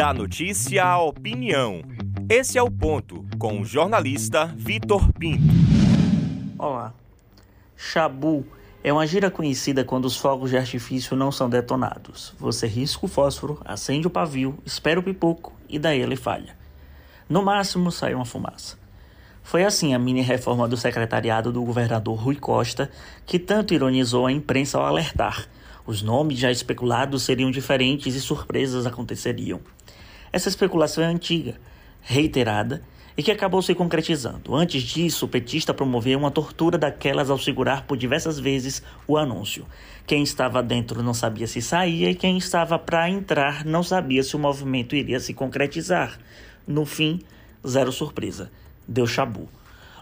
Da notícia à opinião. Esse é o ponto com o jornalista Vitor Pinto. Olá. Chabu é uma gira conhecida quando os fogos de artifício não são detonados. Você risca o fósforo, acende o pavio, espera o pipoco e daí ele falha. No máximo sai uma fumaça. Foi assim a mini reforma do secretariado do governador Rui Costa, que tanto ironizou a imprensa ao alertar. Os nomes já especulados seriam diferentes e surpresas aconteceriam. Essa especulação é antiga, reiterada e que acabou se concretizando. Antes disso, o petista promoveu uma tortura daquelas ao segurar por diversas vezes o anúncio. Quem estava dentro não sabia se saía e quem estava para entrar não sabia se o movimento iria se concretizar. No fim, zero surpresa. Deu chabu.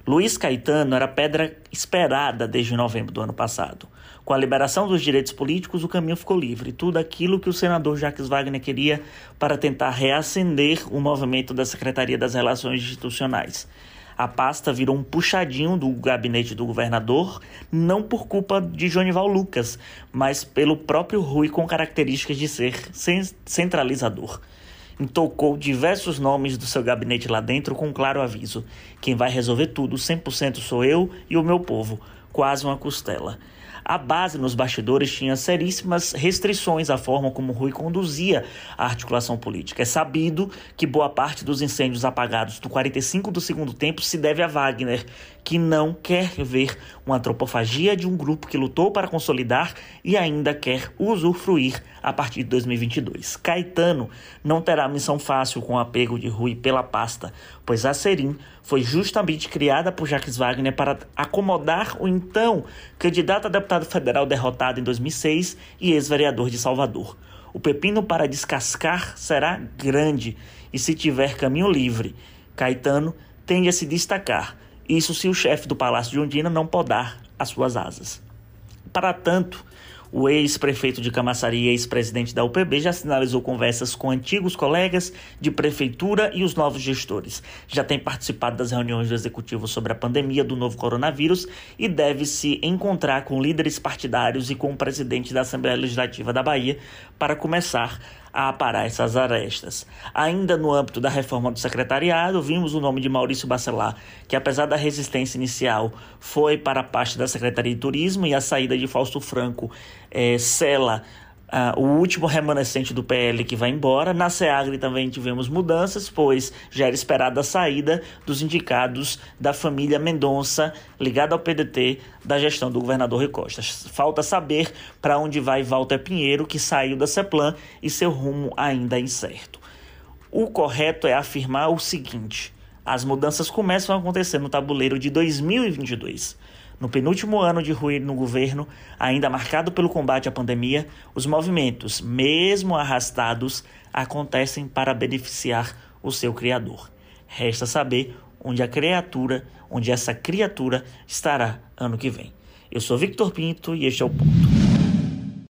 Luiz Caetano era pedra esperada desde novembro do ano passado. Com a liberação dos direitos políticos, o caminho ficou livre. Tudo aquilo que o senador Jacques Wagner queria para tentar reacender o movimento da Secretaria das Relações Institucionais. A pasta virou um puxadinho do gabinete do governador, não por culpa de Jonival Lucas, mas pelo próprio Rui com características de ser centralizador intocou diversos nomes do seu gabinete lá dentro com um claro aviso: quem vai resolver tudo 100% sou eu e o meu povo, quase uma costela. A base nos bastidores tinha seríssimas restrições à forma como Rui conduzia a articulação política. É sabido que boa parte dos incêndios apagados do 45 do segundo tempo se deve a Wagner, que não quer ver uma antropofagia de um grupo que lutou para consolidar e ainda quer usufruir a partir de 2022. Caetano não terá missão fácil com o apego de Rui pela pasta, pois a Serim foi justamente criada por Jacques Wagner para acomodar o então candidato a deputado federal derrotado em 2006 e ex-vereador de Salvador. O pepino para descascar será grande e se tiver caminho livre, Caetano tende a se destacar. Isso se o chefe do Palácio de Ondina não podar as suas asas. Para tanto, o ex-prefeito de Camaçari e ex-presidente da UPB já sinalizou conversas com antigos colegas de prefeitura e os novos gestores. Já tem participado das reuniões do executivo sobre a pandemia do novo coronavírus e deve se encontrar com líderes partidários e com o presidente da Assembleia Legislativa da Bahia para começar a aparar essas arestas. Ainda no âmbito da reforma do secretariado, vimos o nome de Maurício Bacelar, que apesar da resistência inicial, foi para a parte da Secretaria de Turismo e a saída de Fausto Franco é, sela Uh, o último remanescente do PL que vai embora. Na SEAGRE também tivemos mudanças, pois já era esperada a saída dos indicados da família Mendonça, ligada ao PDT, da gestão do governador Rui Costa. Falta saber para onde vai Walter Pinheiro, que saiu da CEPLAN e seu rumo ainda é incerto. O correto é afirmar o seguinte: as mudanças começam a acontecer no tabuleiro de 2022. No penúltimo ano de Rui no governo, ainda marcado pelo combate à pandemia, os movimentos, mesmo arrastados, acontecem para beneficiar o seu criador. Resta saber onde a criatura, onde essa criatura estará ano que vem. Eu sou Victor Pinto e este é o ponto.